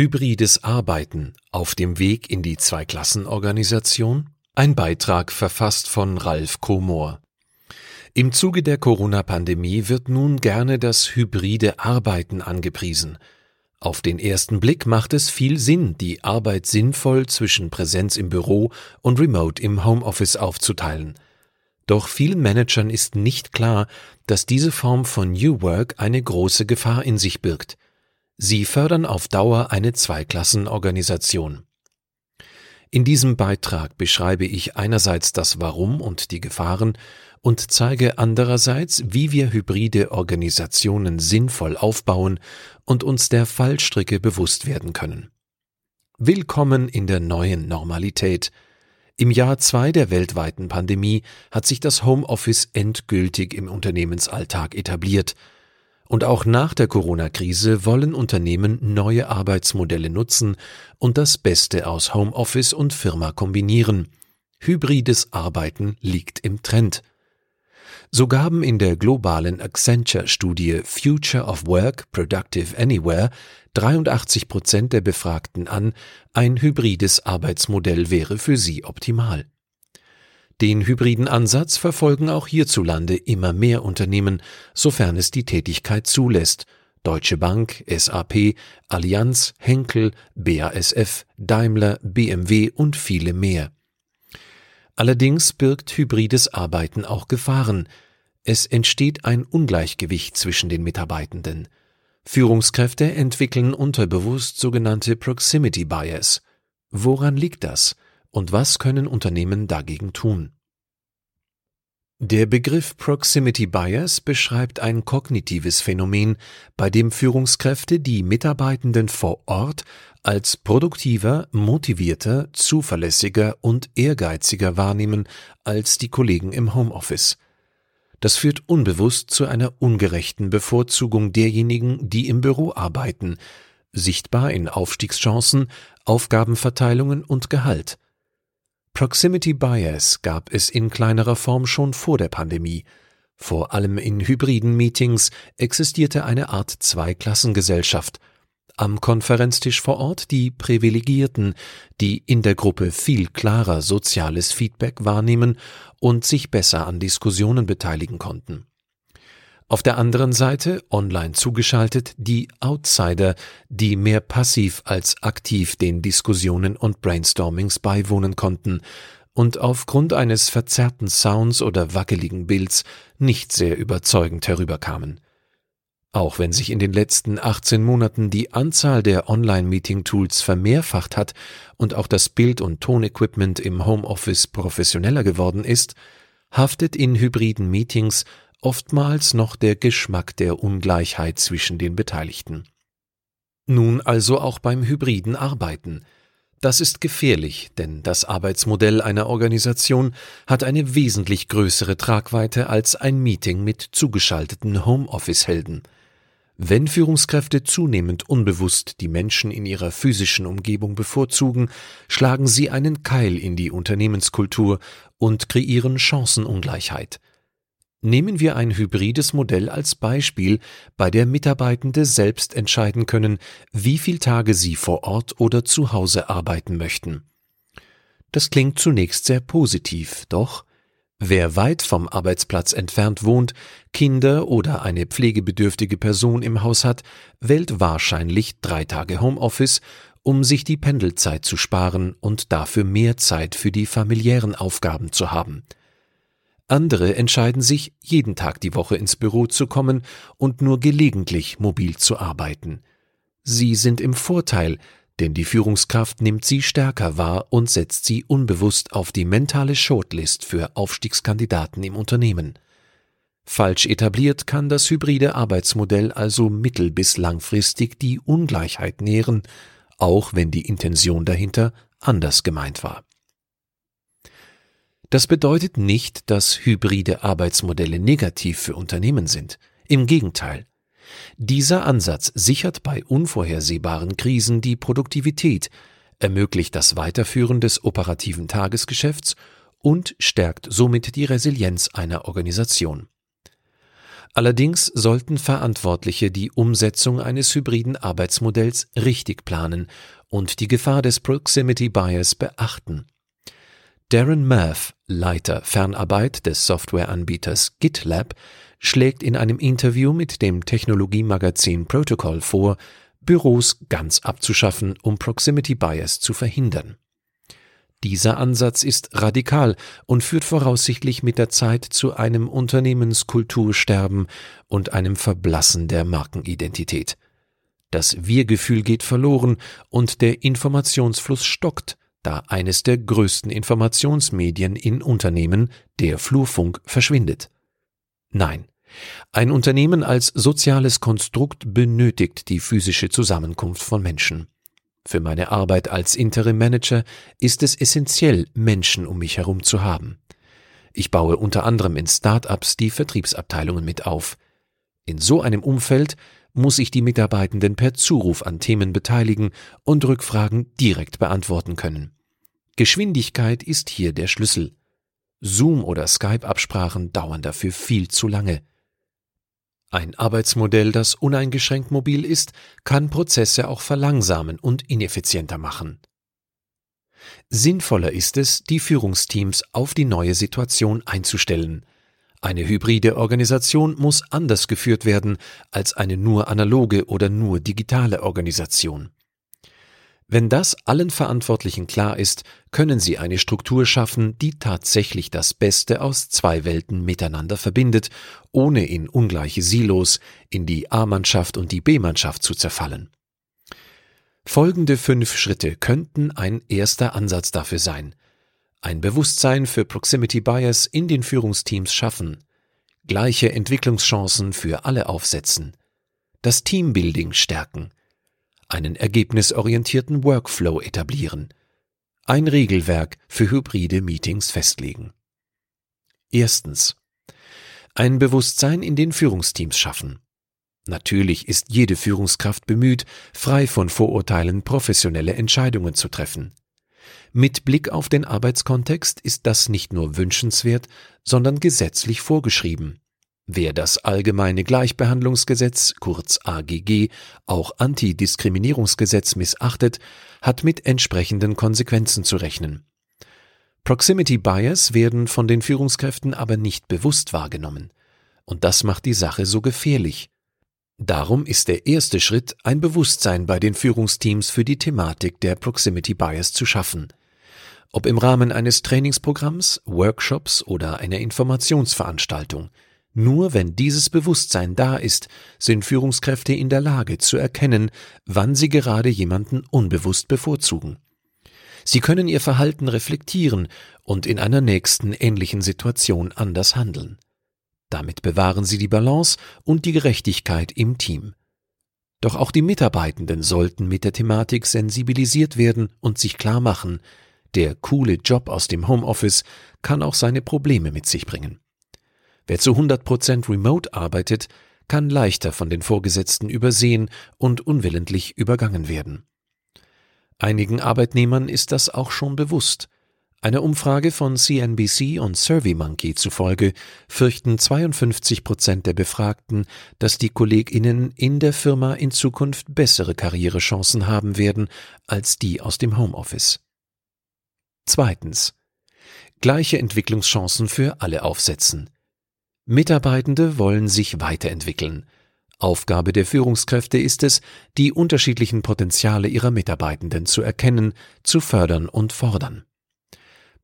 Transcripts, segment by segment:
Hybrides Arbeiten auf dem Weg in die Zweiklassenorganisation? Ein Beitrag verfasst von Ralf Komor. Im Zuge der Corona-Pandemie wird nun gerne das hybride Arbeiten angepriesen. Auf den ersten Blick macht es viel Sinn, die Arbeit sinnvoll zwischen Präsenz im Büro und Remote im Homeoffice aufzuteilen. Doch vielen Managern ist nicht klar, dass diese Form von New Work eine große Gefahr in sich birgt. Sie fördern auf Dauer eine Zweiklassenorganisation. In diesem Beitrag beschreibe ich einerseits das Warum und die Gefahren und zeige andererseits, wie wir hybride Organisationen sinnvoll aufbauen und uns der Fallstricke bewusst werden können. Willkommen in der neuen Normalität. Im Jahr zwei der weltweiten Pandemie hat sich das Homeoffice endgültig im Unternehmensalltag etabliert – und auch nach der Corona-Krise wollen Unternehmen neue Arbeitsmodelle nutzen und das Beste aus Homeoffice und Firma kombinieren. Hybrides Arbeiten liegt im Trend. So gaben in der globalen Accenture-Studie Future of Work Productive Anywhere 83 Prozent der Befragten an, ein hybrides Arbeitsmodell wäre für sie optimal. Den hybriden Ansatz verfolgen auch hierzulande immer mehr Unternehmen, sofern es die Tätigkeit zulässt. Deutsche Bank, SAP, Allianz, Henkel, BASF, Daimler, BMW und viele mehr. Allerdings birgt hybrides Arbeiten auch Gefahren. Es entsteht ein Ungleichgewicht zwischen den Mitarbeitenden. Führungskräfte entwickeln unterbewusst sogenannte Proximity Bias. Woran liegt das? Und was können Unternehmen dagegen tun? Der Begriff Proximity Bias beschreibt ein kognitives Phänomen, bei dem Führungskräfte die Mitarbeitenden vor Ort als produktiver, motivierter, zuverlässiger und ehrgeiziger wahrnehmen als die Kollegen im Homeoffice. Das führt unbewusst zu einer ungerechten Bevorzugung derjenigen, die im Büro arbeiten, sichtbar in Aufstiegschancen, Aufgabenverteilungen und Gehalt. Proximity Bias gab es in kleinerer Form schon vor der Pandemie. Vor allem in hybriden Meetings existierte eine Art Zweiklassengesellschaft. Am Konferenztisch vor Ort die Privilegierten, die in der Gruppe viel klarer soziales Feedback wahrnehmen und sich besser an Diskussionen beteiligen konnten. Auf der anderen Seite, online zugeschaltet, die Outsider, die mehr passiv als aktiv den Diskussionen und Brainstormings beiwohnen konnten und aufgrund eines verzerrten Sounds oder wackeligen Bilds nicht sehr überzeugend herüberkamen. Auch wenn sich in den letzten 18 Monaten die Anzahl der Online-Meeting-Tools vermehrfacht hat und auch das Bild- und Tonequipment im Homeoffice professioneller geworden ist, haftet in hybriden Meetings oftmals noch der Geschmack der Ungleichheit zwischen den Beteiligten. Nun also auch beim hybriden Arbeiten. Das ist gefährlich, denn das Arbeitsmodell einer Organisation hat eine wesentlich größere Tragweite als ein Meeting mit zugeschalteten Homeoffice-Helden. Wenn Führungskräfte zunehmend unbewusst die Menschen in ihrer physischen Umgebung bevorzugen, schlagen sie einen Keil in die Unternehmenskultur und kreieren Chancenungleichheit. Nehmen wir ein hybrides Modell als Beispiel, bei der Mitarbeitende selbst entscheiden können, wie viel Tage sie vor Ort oder zu Hause arbeiten möchten. Das klingt zunächst sehr positiv, doch wer weit vom Arbeitsplatz entfernt wohnt, Kinder oder eine pflegebedürftige Person im Haus hat, wählt wahrscheinlich drei Tage Homeoffice, um sich die Pendelzeit zu sparen und dafür mehr Zeit für die familiären Aufgaben zu haben – andere entscheiden sich, jeden Tag die Woche ins Büro zu kommen und nur gelegentlich mobil zu arbeiten. Sie sind im Vorteil, denn die Führungskraft nimmt sie stärker wahr und setzt sie unbewusst auf die mentale Shortlist für Aufstiegskandidaten im Unternehmen. Falsch etabliert kann das hybride Arbeitsmodell also mittel- bis langfristig die Ungleichheit nähren, auch wenn die Intention dahinter anders gemeint war. Das bedeutet nicht, dass hybride Arbeitsmodelle negativ für Unternehmen sind. Im Gegenteil. Dieser Ansatz sichert bei unvorhersehbaren Krisen die Produktivität, ermöglicht das Weiterführen des operativen Tagesgeschäfts und stärkt somit die Resilienz einer Organisation. Allerdings sollten Verantwortliche die Umsetzung eines hybriden Arbeitsmodells richtig planen und die Gefahr des Proximity Bias beachten. Darren Murph, Leiter Fernarbeit des Softwareanbieters GitLab, schlägt in einem Interview mit dem Technologiemagazin Protocol vor, Büros ganz abzuschaffen, um Proximity Bias zu verhindern. Dieser Ansatz ist radikal und führt voraussichtlich mit der Zeit zu einem Unternehmenskultursterben und einem Verblassen der Markenidentität. Das Wir-Gefühl geht verloren und der Informationsfluss stockt, da eines der größten Informationsmedien in Unternehmen, der Flurfunk, verschwindet. Nein, ein Unternehmen als soziales Konstrukt benötigt die physische Zusammenkunft von Menschen. Für meine Arbeit als Interim Manager ist es essentiell, Menschen um mich herum zu haben. Ich baue unter anderem in Start-ups die Vertriebsabteilungen mit auf. In so einem Umfeld muss ich die Mitarbeitenden per Zuruf an Themen beteiligen und Rückfragen direkt beantworten können. Geschwindigkeit ist hier der Schlüssel. Zoom- oder Skype-Absprachen dauern dafür viel zu lange. Ein Arbeitsmodell, das uneingeschränkt mobil ist, kann Prozesse auch verlangsamen und ineffizienter machen. Sinnvoller ist es, die Führungsteams auf die neue Situation einzustellen. Eine hybride Organisation muss anders geführt werden als eine nur analoge oder nur digitale Organisation. Wenn das allen Verantwortlichen klar ist, können sie eine Struktur schaffen, die tatsächlich das Beste aus zwei Welten miteinander verbindet, ohne in ungleiche Silos, in die A-Mannschaft und die B-Mannschaft zu zerfallen. Folgende fünf Schritte könnten ein erster Ansatz dafür sein. Ein Bewusstsein für Proximity Bias in den Führungsteams schaffen, gleiche Entwicklungschancen für alle aufsetzen, das Teambuilding stärken, einen ergebnisorientierten Workflow etablieren, ein Regelwerk für hybride Meetings festlegen. Erstens. Ein Bewusstsein in den Führungsteams schaffen. Natürlich ist jede Führungskraft bemüht, frei von Vorurteilen professionelle Entscheidungen zu treffen. Mit Blick auf den Arbeitskontext ist das nicht nur wünschenswert, sondern gesetzlich vorgeschrieben. Wer das Allgemeine Gleichbehandlungsgesetz, kurz AGG, auch Antidiskriminierungsgesetz missachtet, hat mit entsprechenden Konsequenzen zu rechnen. Proximity Bias werden von den Führungskräften aber nicht bewusst wahrgenommen. Und das macht die Sache so gefährlich. Darum ist der erste Schritt, ein Bewusstsein bei den Führungsteams für die Thematik der Proximity Bias zu schaffen. Ob im Rahmen eines Trainingsprogramms, Workshops oder einer Informationsveranstaltung – nur wenn dieses Bewusstsein da ist, sind Führungskräfte in der Lage zu erkennen, wann sie gerade jemanden unbewusst bevorzugen. Sie können ihr Verhalten reflektieren und in einer nächsten ähnlichen Situation anders handeln. Damit bewahren sie die Balance und die Gerechtigkeit im Team. Doch auch die Mitarbeitenden sollten mit der Thematik sensibilisiert werden und sich klar machen, der coole Job aus dem Homeoffice kann auch seine Probleme mit sich bringen. Wer zu 100% remote arbeitet, kann leichter von den Vorgesetzten übersehen und unwillentlich übergangen werden. Einigen Arbeitnehmern ist das auch schon bewusst. Einer Umfrage von CNBC und SurveyMonkey zufolge fürchten 52 Prozent der Befragten, dass die KollegInnen in der Firma in Zukunft bessere Karrierechancen haben werden als die aus dem Homeoffice. Zweitens. Gleiche Entwicklungschancen für alle aufsetzen. Mitarbeitende wollen sich weiterentwickeln. Aufgabe der Führungskräfte ist es, die unterschiedlichen Potenziale ihrer Mitarbeitenden zu erkennen, zu fördern und fordern.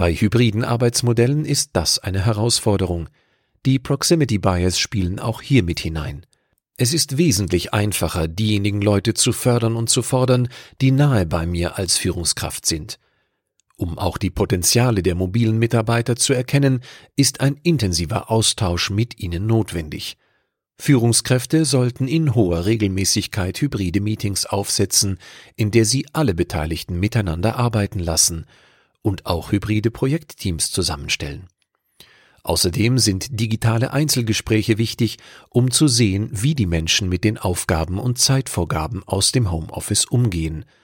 Bei hybriden Arbeitsmodellen ist das eine Herausforderung. Die Proximity Bias spielen auch hier mit hinein. Es ist wesentlich einfacher, diejenigen Leute zu fördern und zu fordern, die nahe bei mir als Führungskraft sind. Um auch die Potenziale der mobilen Mitarbeiter zu erkennen, ist ein intensiver Austausch mit ihnen notwendig. Führungskräfte sollten in hoher Regelmäßigkeit hybride Meetings aufsetzen, in der sie alle Beteiligten miteinander arbeiten lassen und auch hybride Projektteams zusammenstellen. Außerdem sind digitale Einzelgespräche wichtig, um zu sehen, wie die Menschen mit den Aufgaben und Zeitvorgaben aus dem Homeoffice umgehen –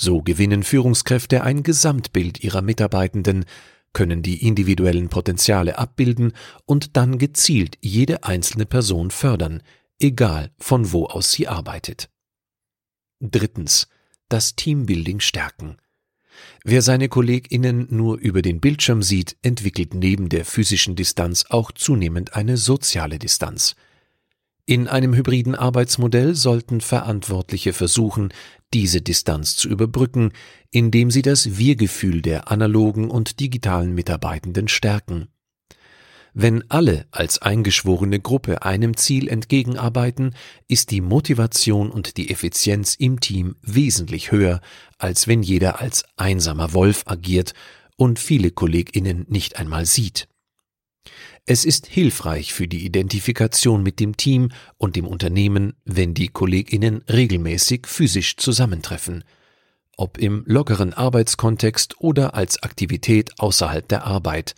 so gewinnen Führungskräfte ein Gesamtbild ihrer Mitarbeitenden, können die individuellen Potenziale abbilden und dann gezielt jede einzelne Person fördern, egal von wo aus sie arbeitet. Drittens. Das Teambuilding stärken. Wer seine KollegInnen nur über den Bildschirm sieht, entwickelt neben der physischen Distanz auch zunehmend eine soziale Distanz. In einem hybriden Arbeitsmodell sollten Verantwortliche versuchen, diese Distanz zu überbrücken, indem sie das Wir-Gefühl der analogen und digitalen Mitarbeitenden stärken. Wenn alle als eingeschworene Gruppe einem Ziel entgegenarbeiten, ist die Motivation und die Effizienz im Team wesentlich höher, als wenn jeder als einsamer Wolf agiert und viele Kolleginnen nicht einmal sieht. Es ist hilfreich für die Identifikation mit dem Team und dem Unternehmen, wenn die Kolleginnen regelmäßig physisch zusammentreffen, ob im lockeren Arbeitskontext oder als Aktivität außerhalb der Arbeit.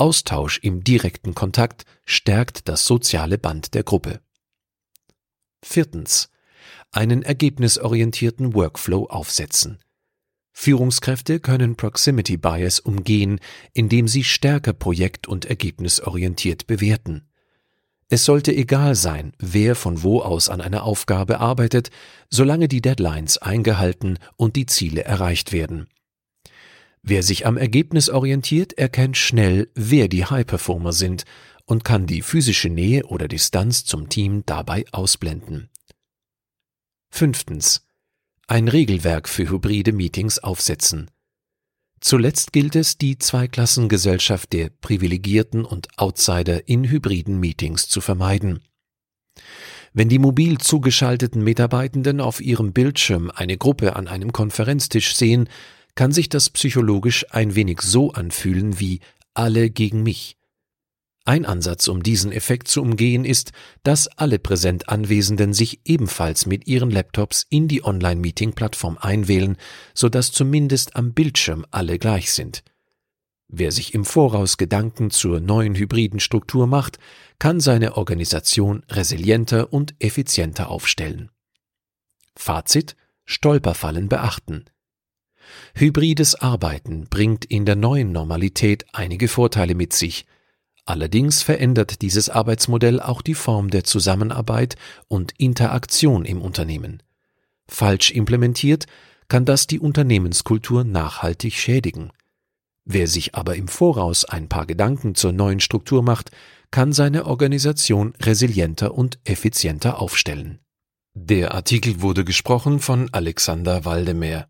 Austausch im direkten Kontakt stärkt das soziale Band der Gruppe. Viertens. Einen ergebnisorientierten Workflow aufsetzen. Führungskräfte können Proximity Bias umgehen, indem sie stärker projekt- und ergebnisorientiert bewerten. Es sollte egal sein, wer von wo aus an einer Aufgabe arbeitet, solange die Deadlines eingehalten und die Ziele erreicht werden. Wer sich am Ergebnis orientiert, erkennt schnell, wer die High-Performer sind und kann die physische Nähe oder Distanz zum Team dabei ausblenden. Fünftens ein Regelwerk für hybride Meetings aufsetzen. Zuletzt gilt es, die Zweiklassengesellschaft der Privilegierten und Outsider in hybriden Meetings zu vermeiden. Wenn die mobil zugeschalteten Mitarbeitenden auf ihrem Bildschirm eine Gruppe an einem Konferenztisch sehen, kann sich das psychologisch ein wenig so anfühlen wie alle gegen mich. Ein Ansatz, um diesen Effekt zu umgehen, ist, dass alle präsent Anwesenden sich ebenfalls mit ihren Laptops in die Online-Meeting-Plattform einwählen, sodass zumindest am Bildschirm alle gleich sind. Wer sich im Voraus Gedanken zur neuen hybriden Struktur macht, kann seine Organisation resilienter und effizienter aufstellen. Fazit Stolperfallen beachten. Hybrides Arbeiten bringt in der neuen Normalität einige Vorteile mit sich – Allerdings verändert dieses Arbeitsmodell auch die Form der Zusammenarbeit und Interaktion im Unternehmen. Falsch implementiert kann das die Unternehmenskultur nachhaltig schädigen. Wer sich aber im Voraus ein paar Gedanken zur neuen Struktur macht, kann seine Organisation resilienter und effizienter aufstellen. Der Artikel wurde gesprochen von Alexander Waldemeyer